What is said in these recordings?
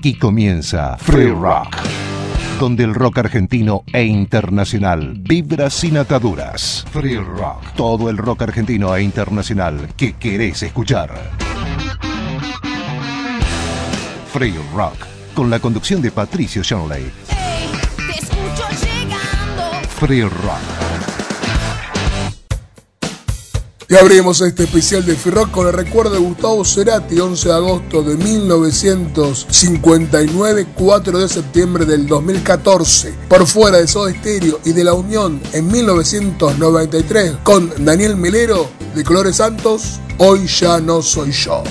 Aquí comienza Free Rock, donde el rock argentino e internacional vibra sin ataduras. Free Rock, todo el rock argentino e internacional que querés escuchar. Free Rock, con la conducción de Patricio Shanley. Te escucho llegando. Free Rock. Y abrimos este especial de Firrock con el recuerdo de Gustavo Cerati, 11 de agosto de 1959, 4 de septiembre del 2014, por fuera de Soda Stereo y de la Unión en 1993 con Daniel Melero de Colores Santos, Hoy ya no soy yo.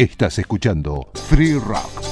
Estás escuchando Free Rock.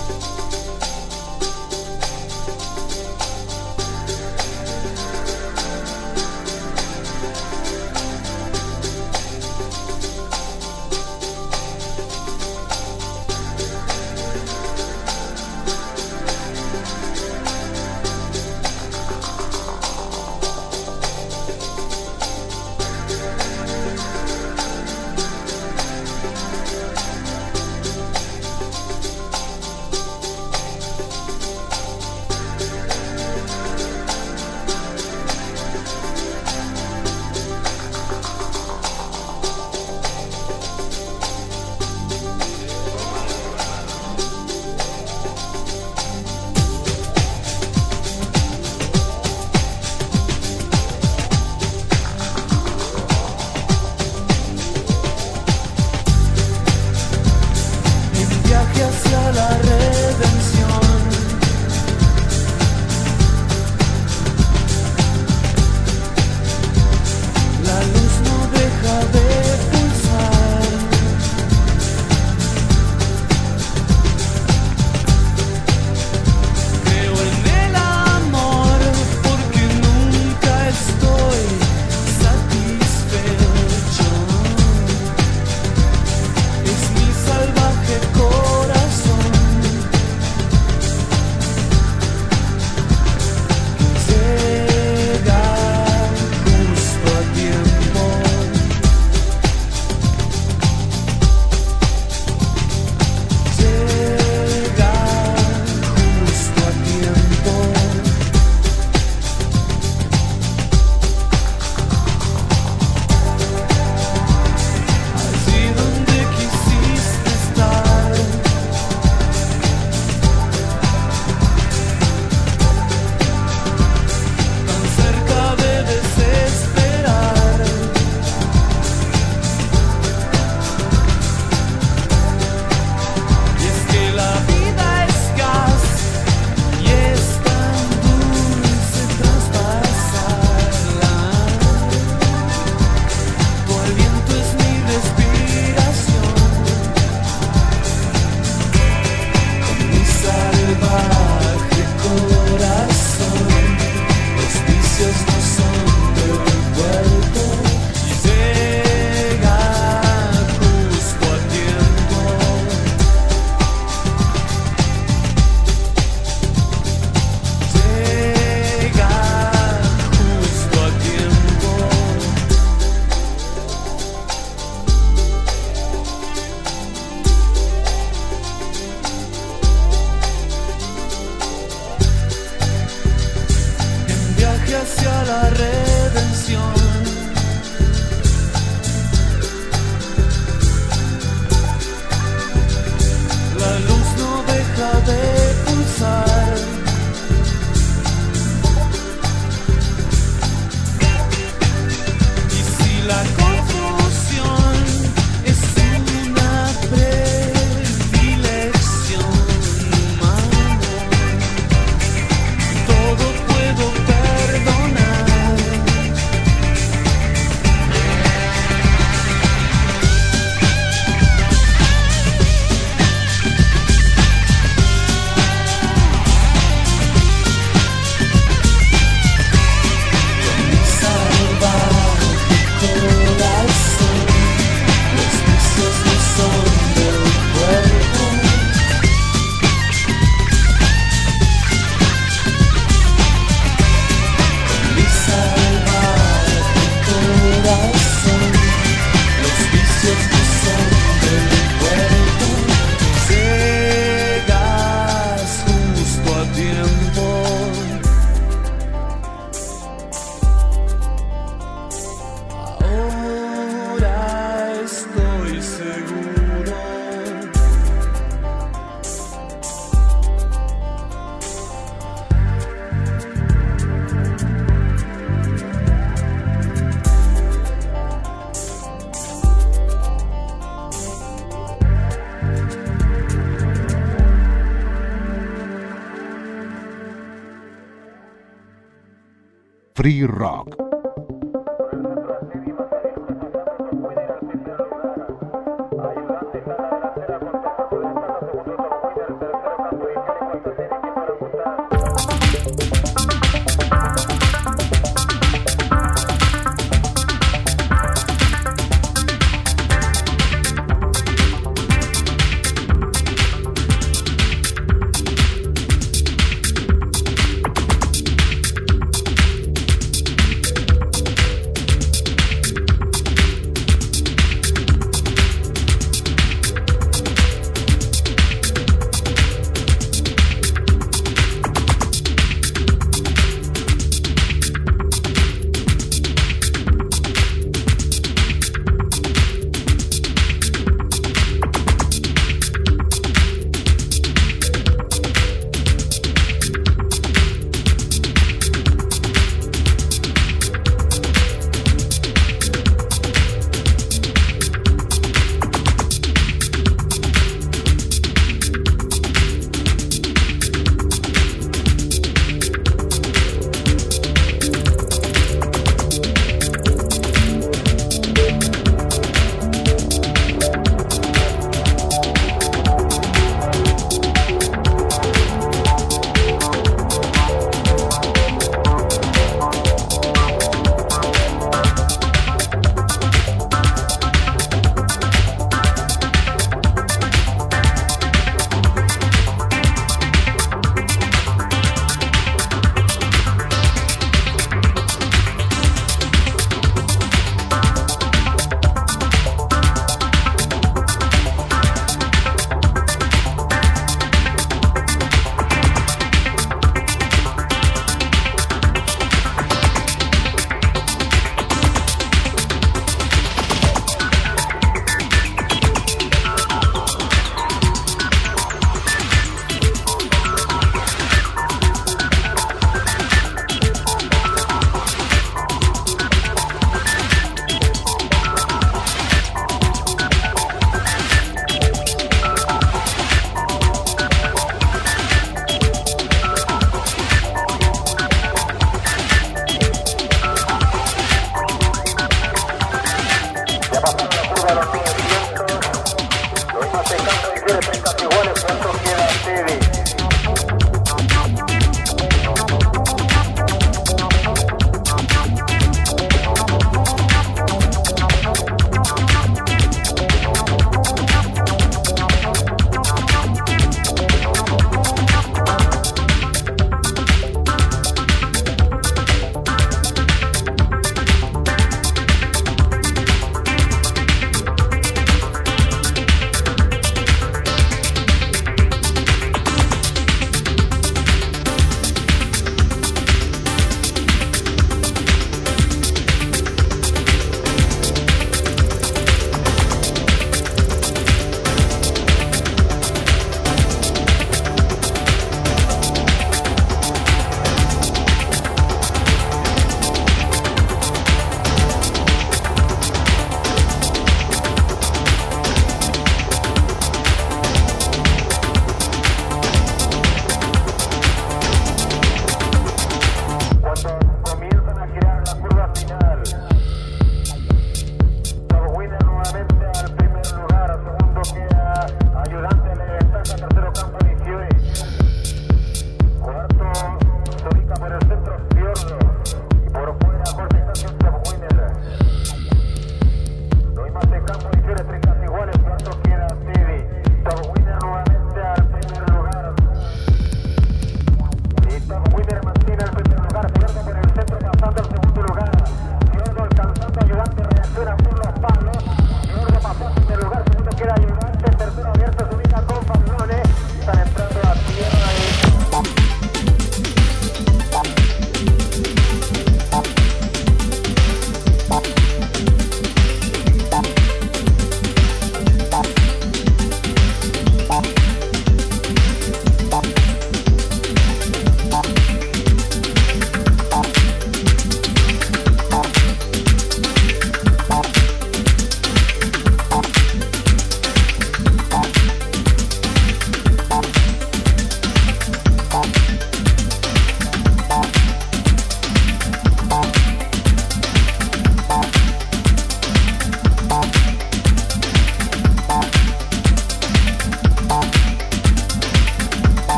Free Rock.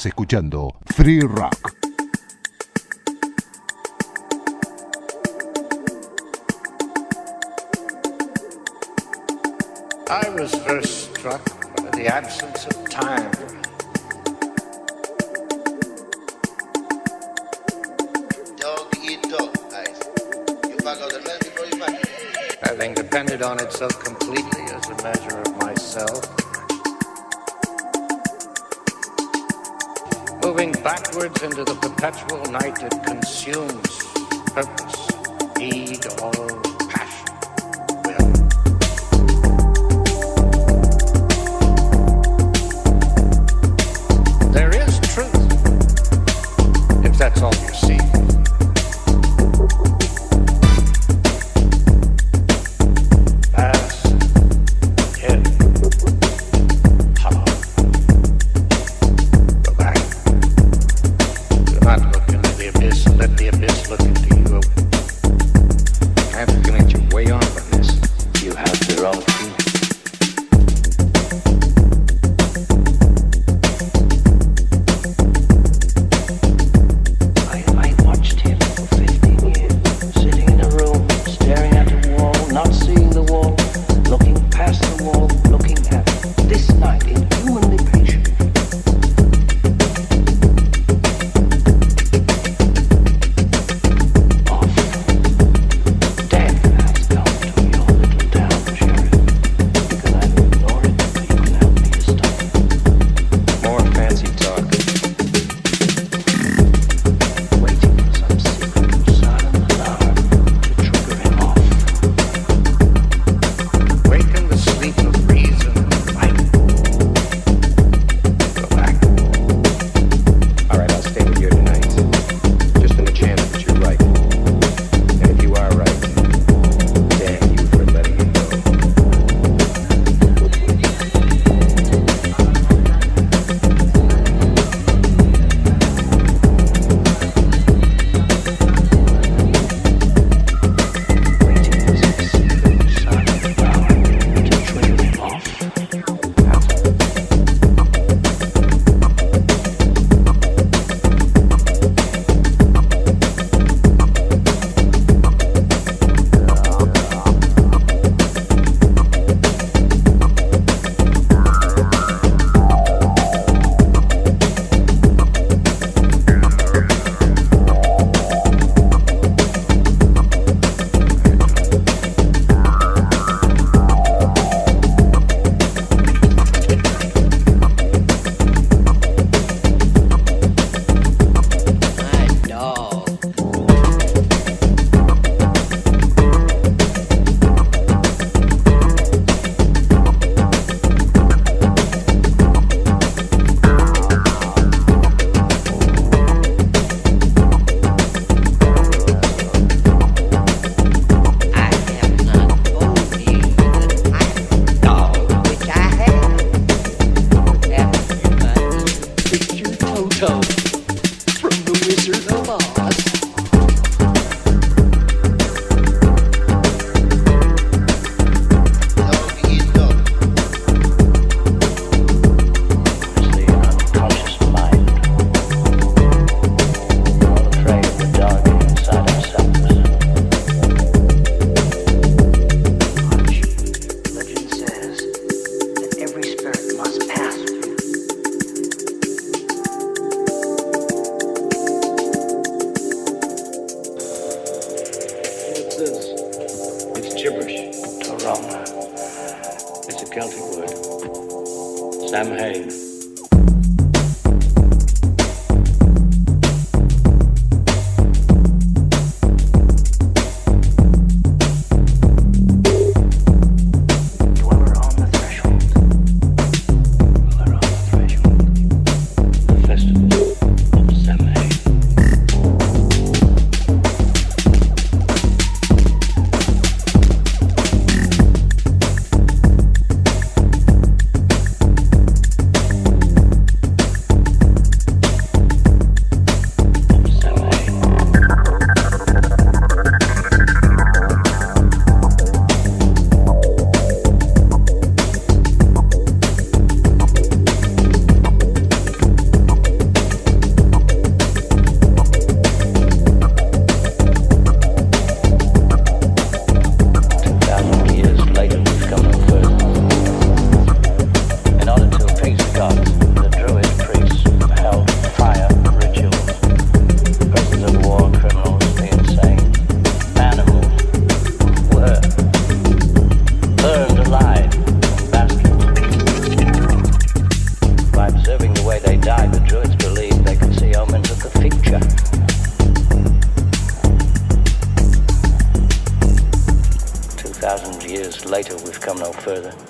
Estás escuchando Free Rock. I was first struck by the absence of time. Dog eat dog, guys. You bug out the before you I think depended on itself completely. backwards into the perpetual night that consumes. fucking thing.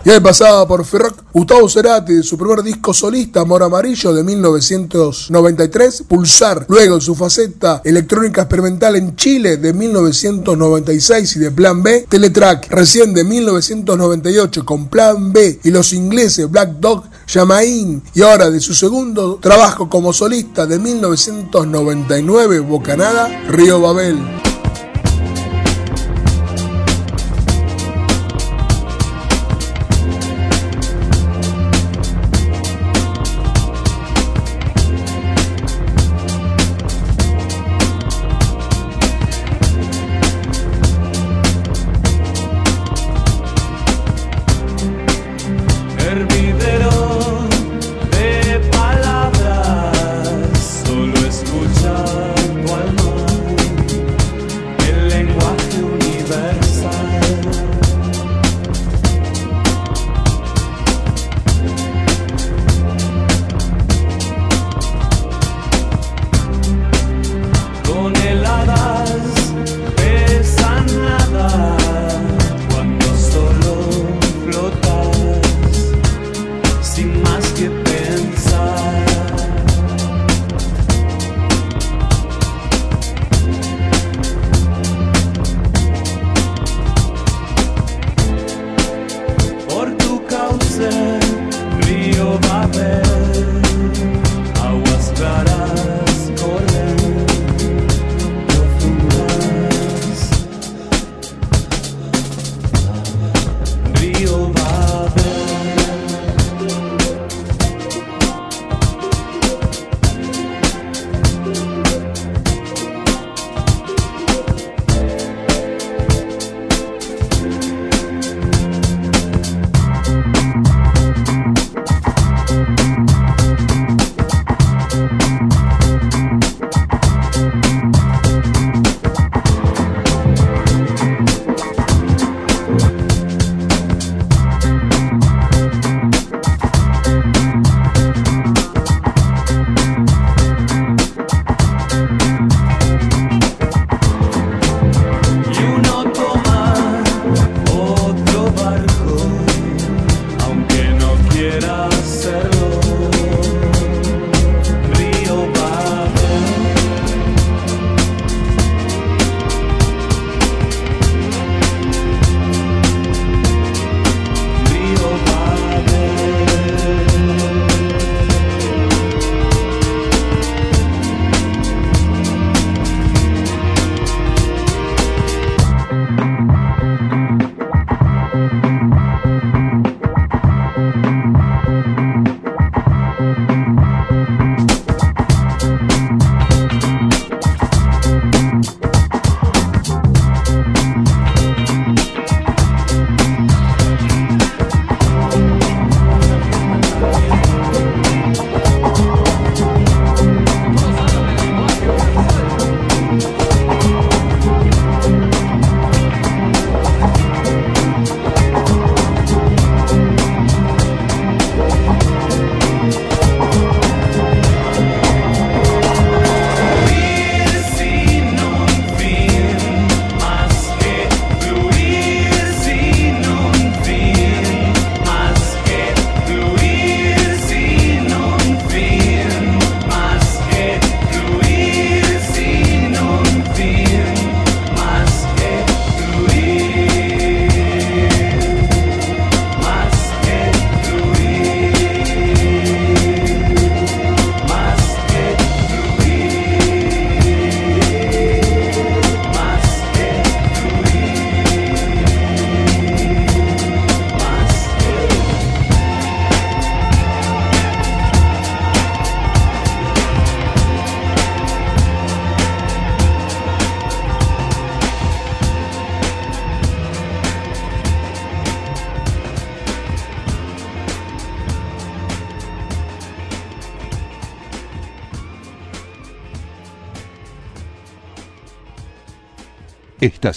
Y ahí pasaba por Ferroc Gustavo Cerati su primer disco solista Amor Amarillo de 1993, Pulsar, luego en su faceta electrónica experimental en Chile de 1996 y de Plan B, Teletrack. Recién de 1998 con Plan B y los ingleses Black Dog, Yamain y ahora de su segundo trabajo como solista de 1999, Bocanada, Río Babel.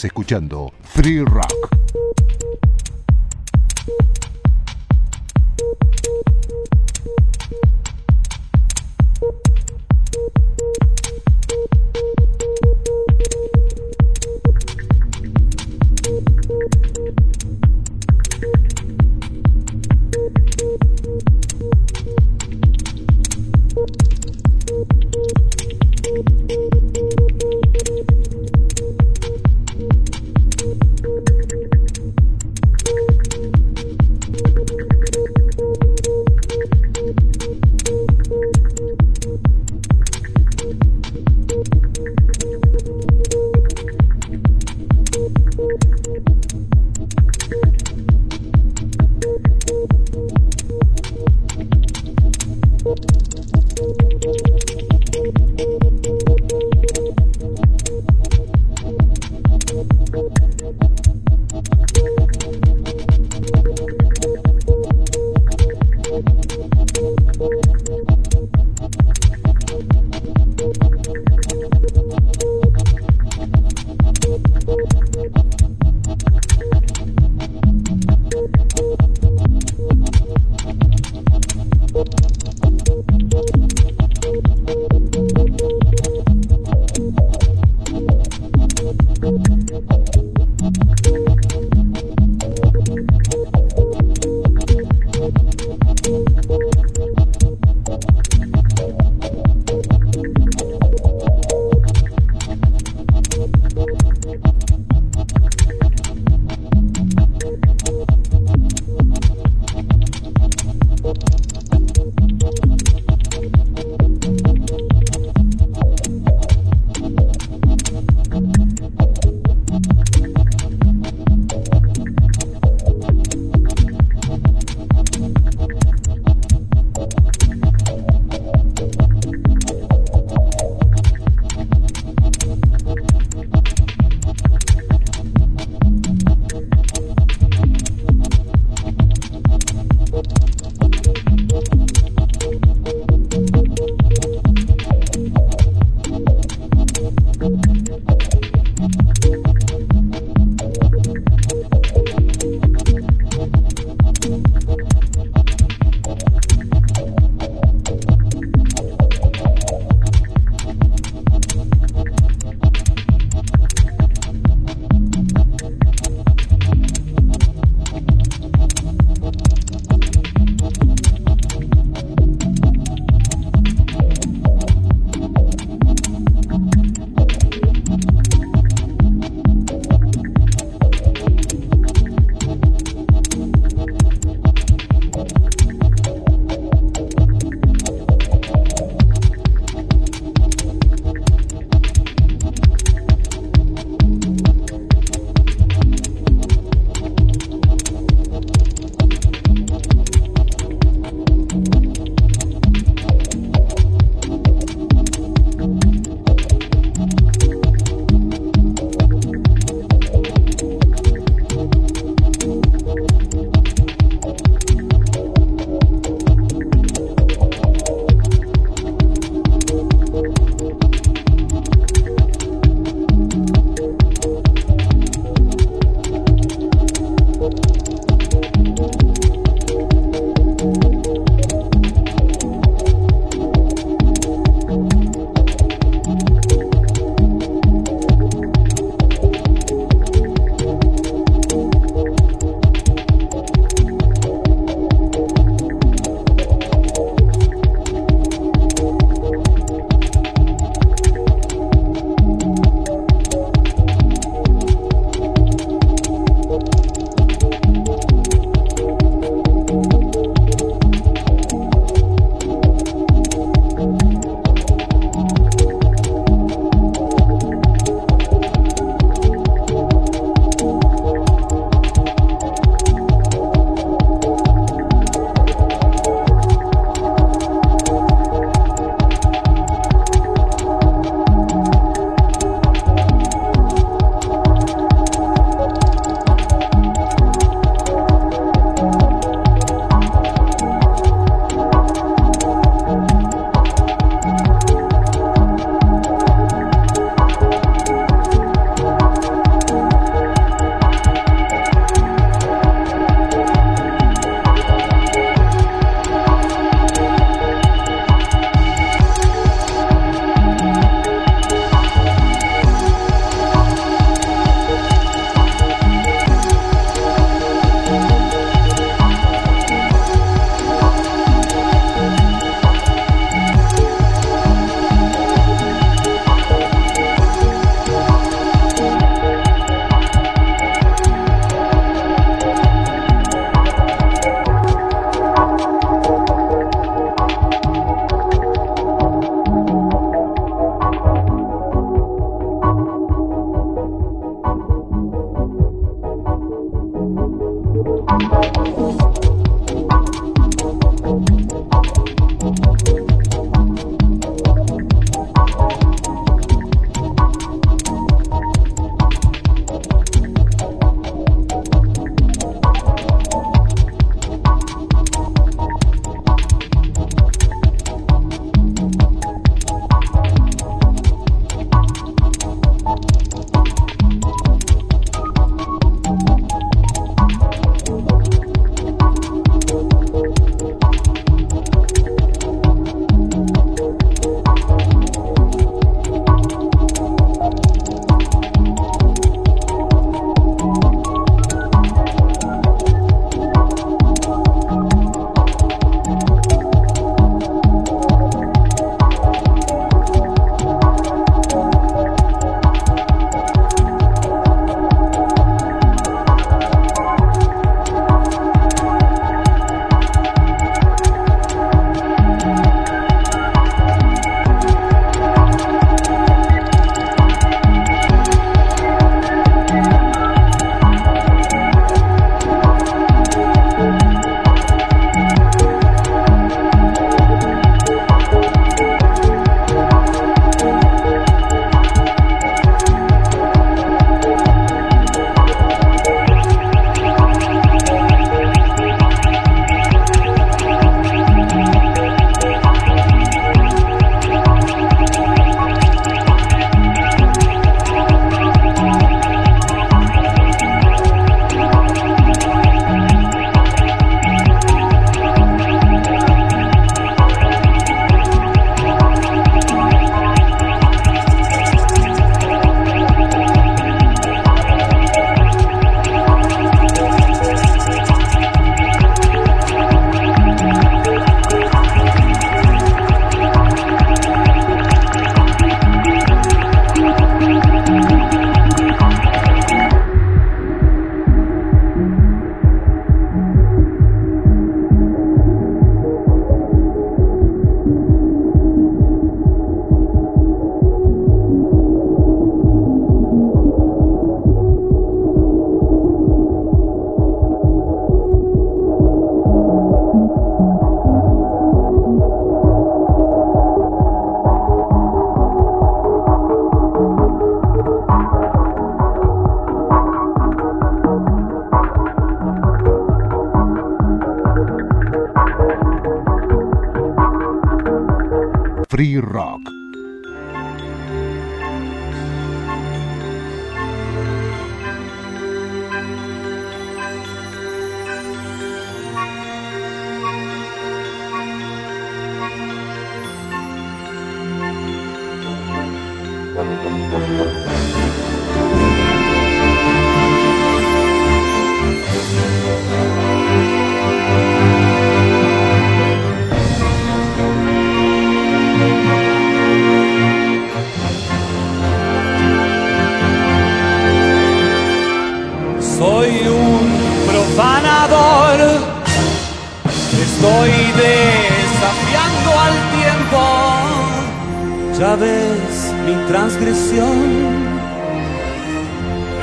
Escuchando Free Rock.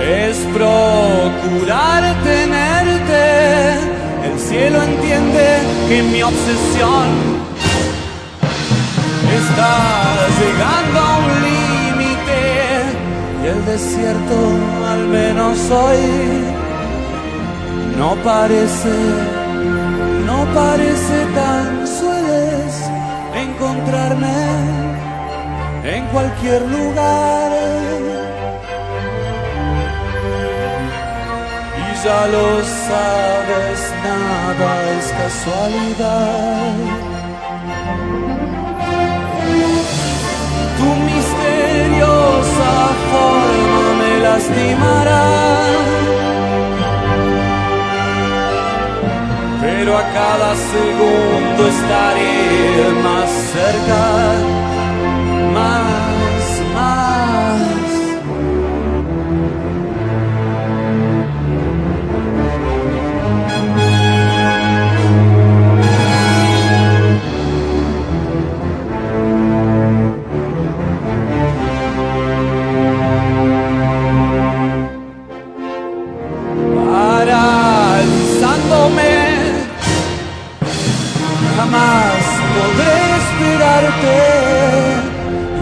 Es procurar tenerte. El cielo entiende que mi obsesión está llegando a un límite y el desierto al menos hoy no parece, no parece tan sueles encontrarme en cualquier lugar. Y ya lo sabes, nada es casualidad. Tu misteriosa forma me lastimará. Pero a cada segundo estaré más cerca, más,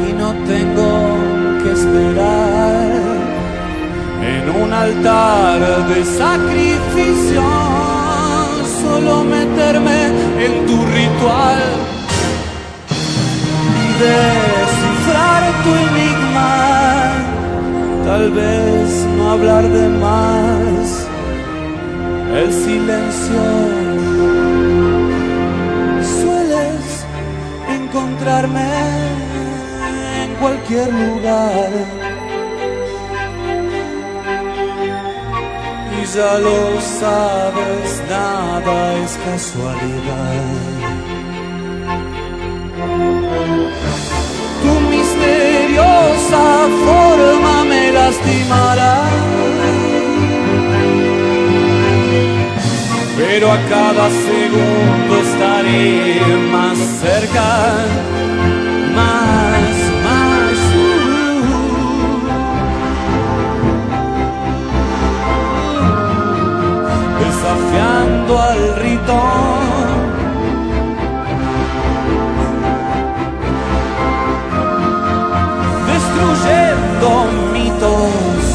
y no tengo que esperar en un altar de sacrificio. Solo meterme en tu ritual y descifrar tu enigma. Tal vez no hablar de más el silencio. Encontrarme en cualquier lugar. Y ya lo sabes, nada es casualidad. Tu misteriosa forma me lastimará. Pero a cada segundo más cerca, más, más. desafiando al rito. destruyendo mitos.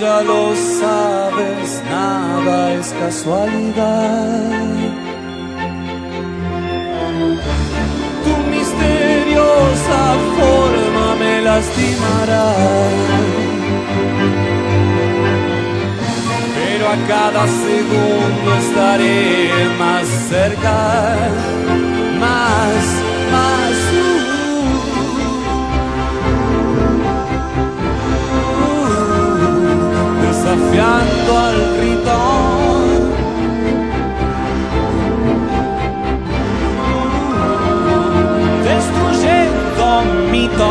Ya lo sabes, nada es casualidad. Tu misteriosa forma me lastimará. Pero a cada segundo estaré más cerca, más. Desafiando al rito. Destruyendo mitos.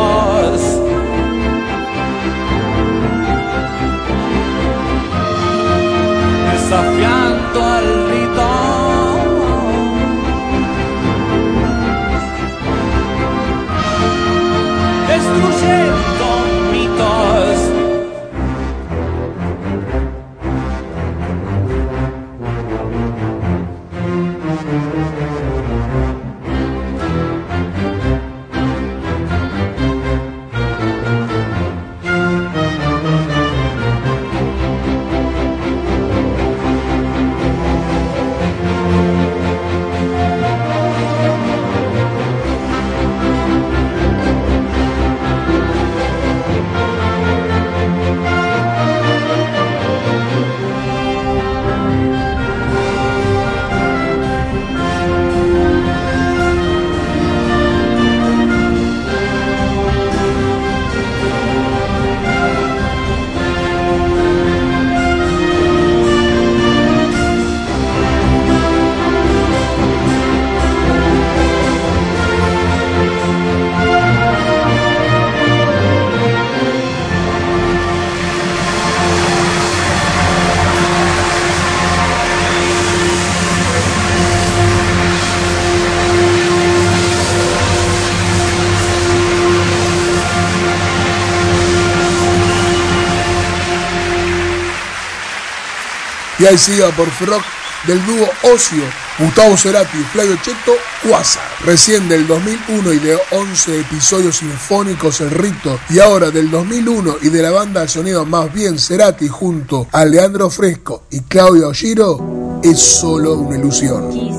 Y ahí siga por Rock del dúo Ocio, Gustavo Cerati y Flavio Cheto, Quasar. Recién del 2001 y de 11 episodios sinfónicos El Rito. Y ahora del 2001 y de la banda de sonido más bien Cerati junto a Leandro Fresco y Claudio Oshiro, es solo una ilusión.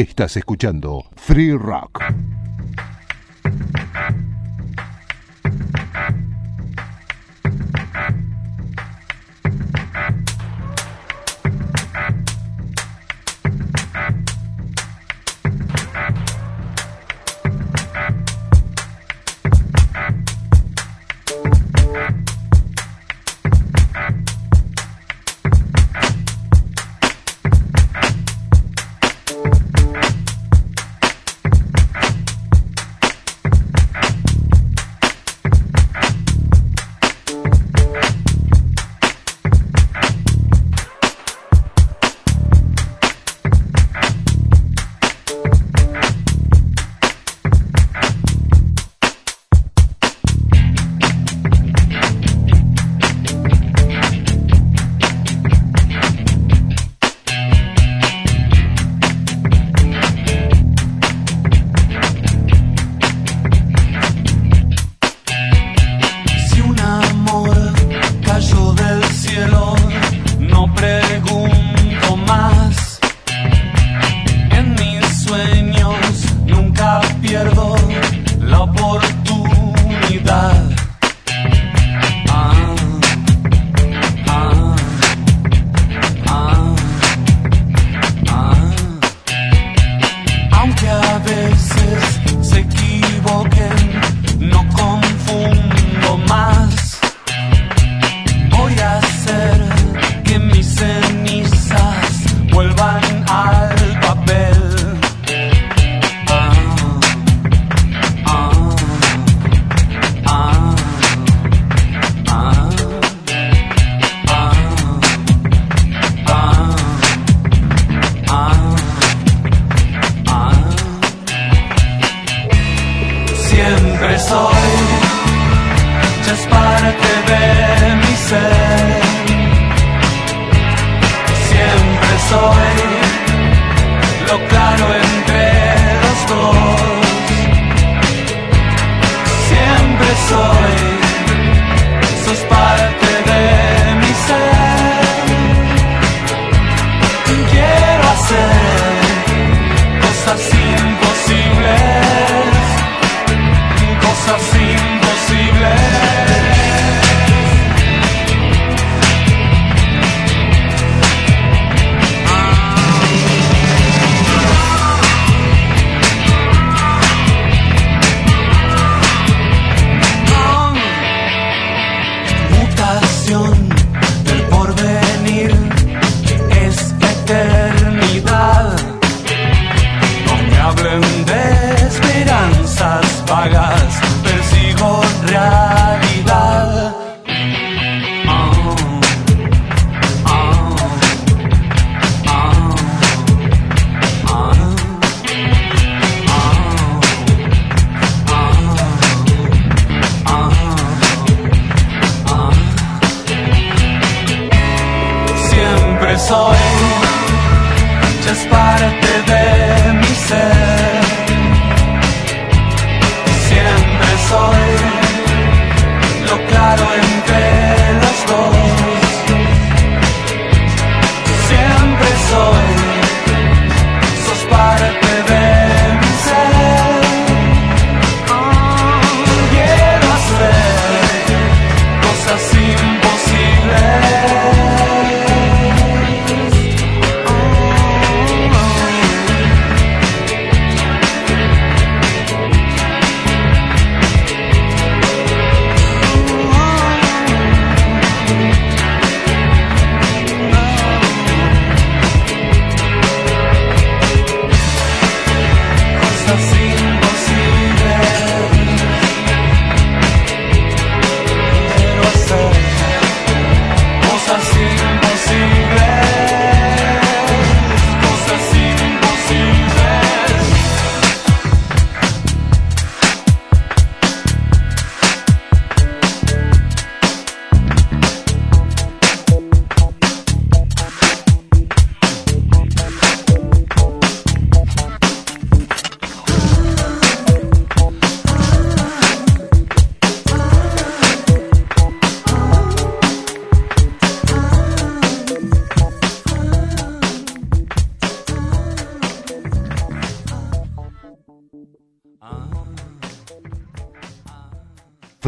Estás escuchando Free Rock.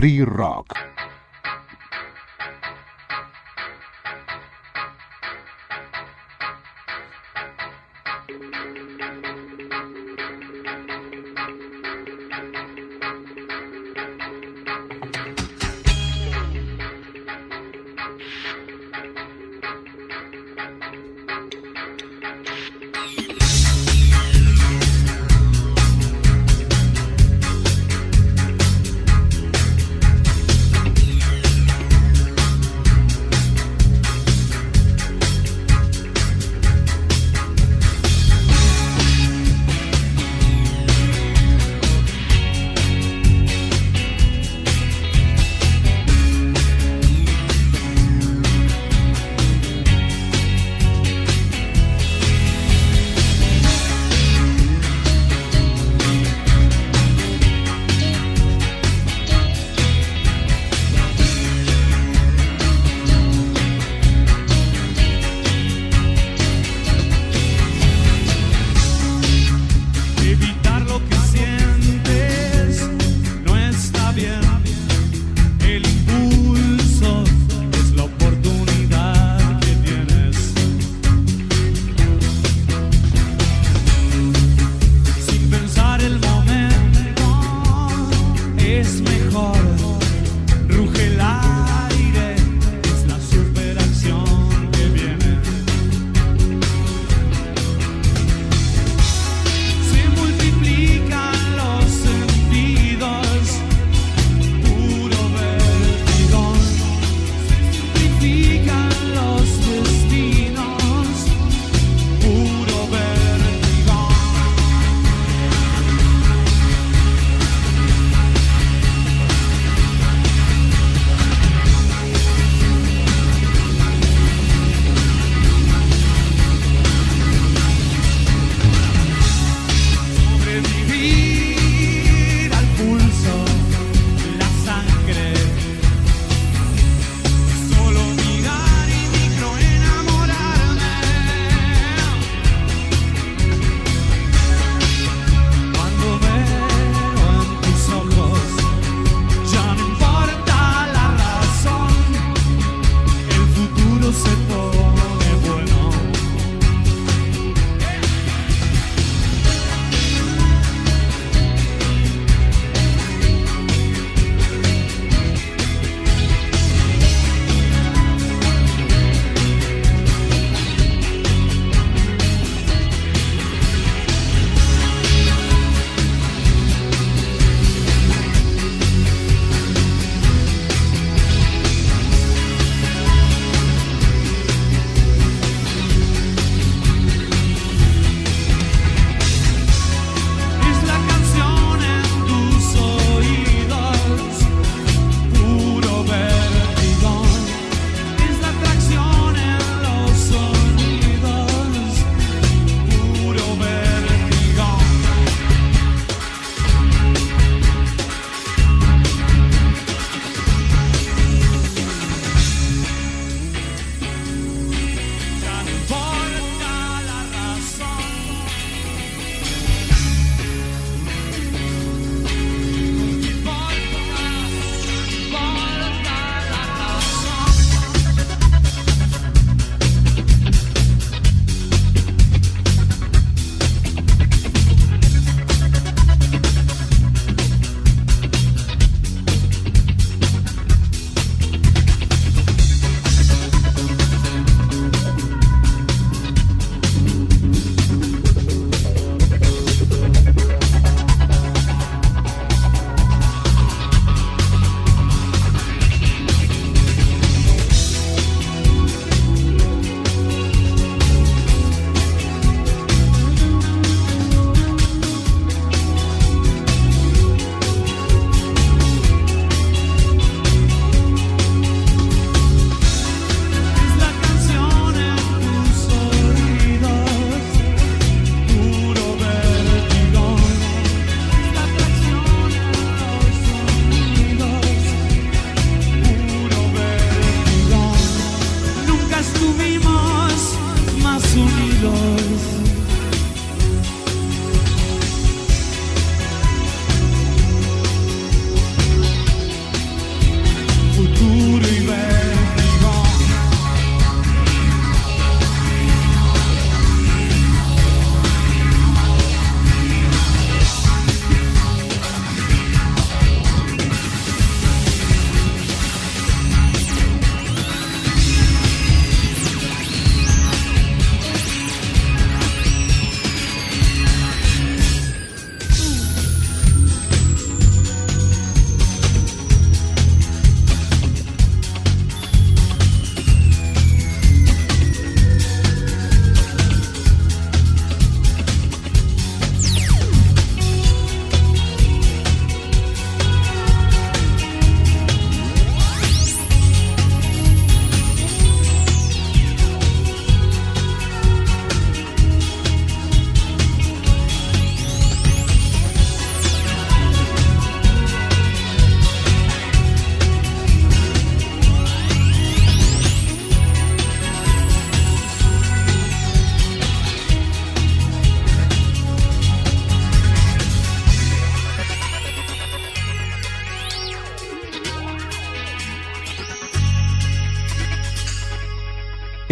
Free Rock.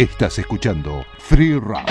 Estás escuchando Free Rock.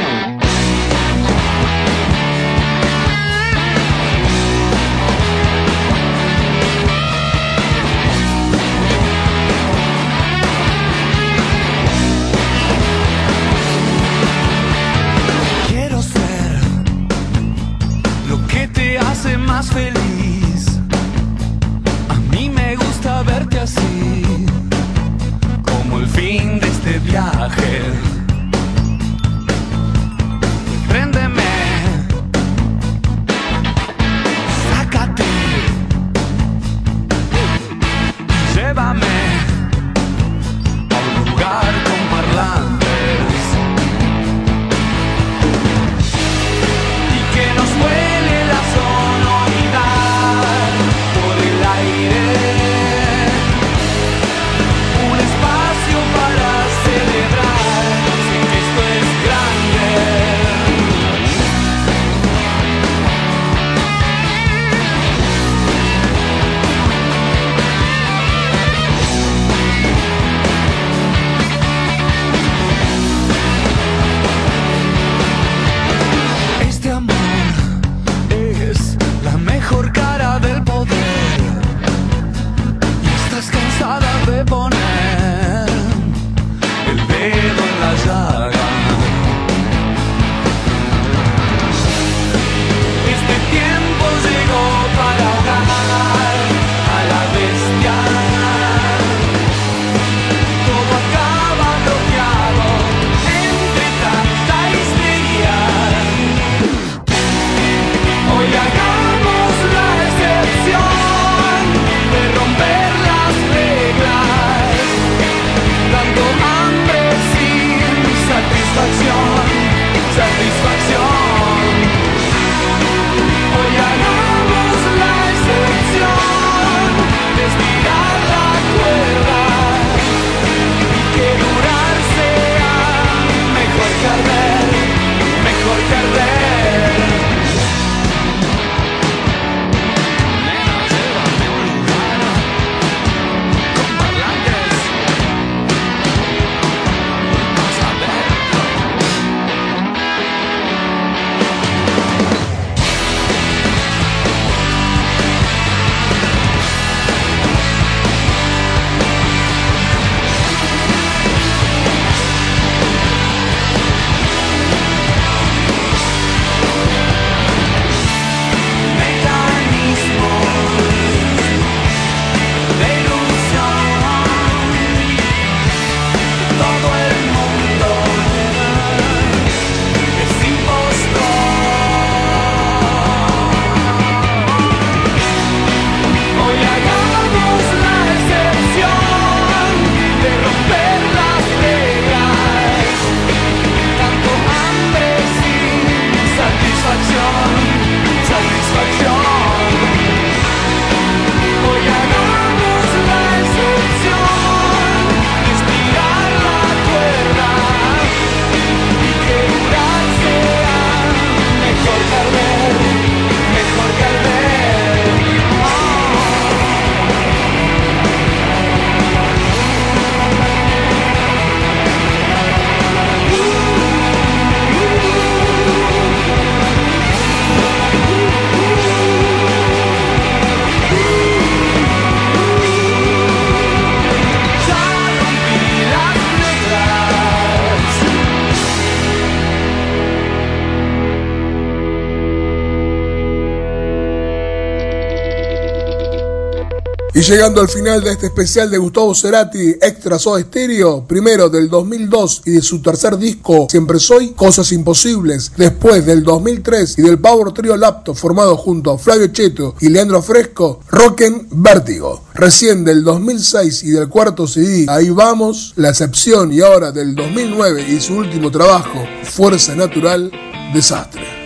Y llegando al final de este especial de Gustavo Cerati, Extra Soda Stereo, primero del 2002 y de su tercer disco Siempre Soy, Cosas Imposibles, después del 2003 y del Power Trio Laptop formado junto a Flavio Cheto y Leandro Fresco, Rocken Vértigo. Recién del 2006 y del cuarto CD, Ahí Vamos, La Excepción y ahora del 2009 y su último trabajo, Fuerza Natural, Desastre.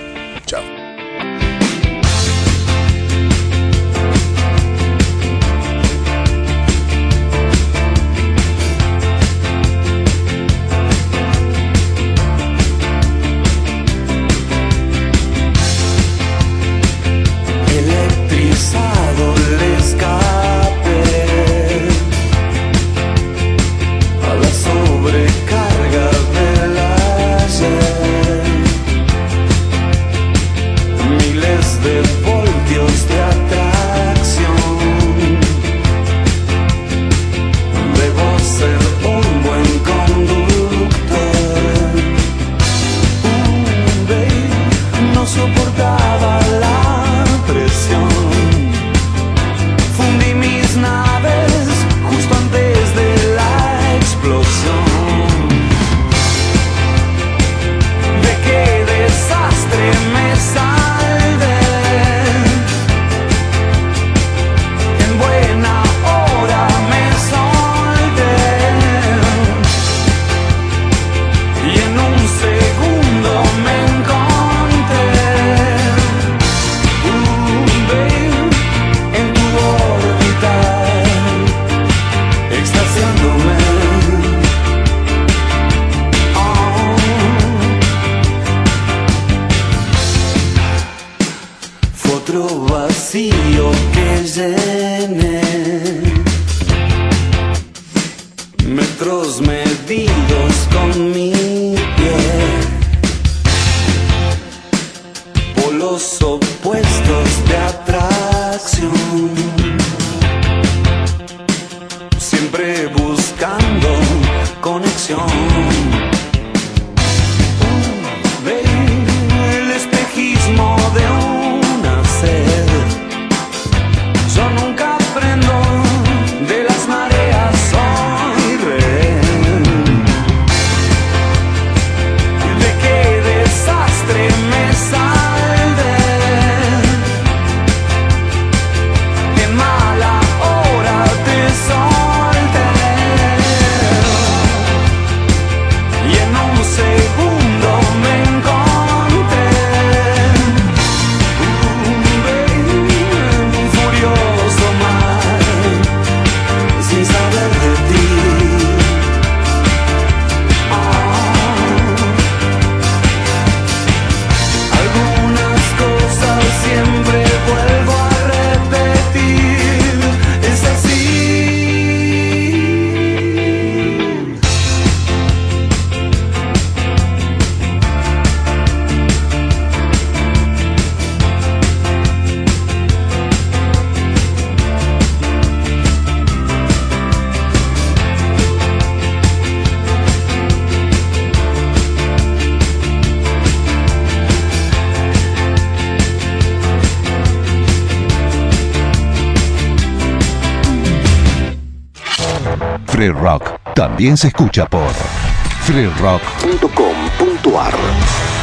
Vacío que llené también se escucha por freerock.com.ar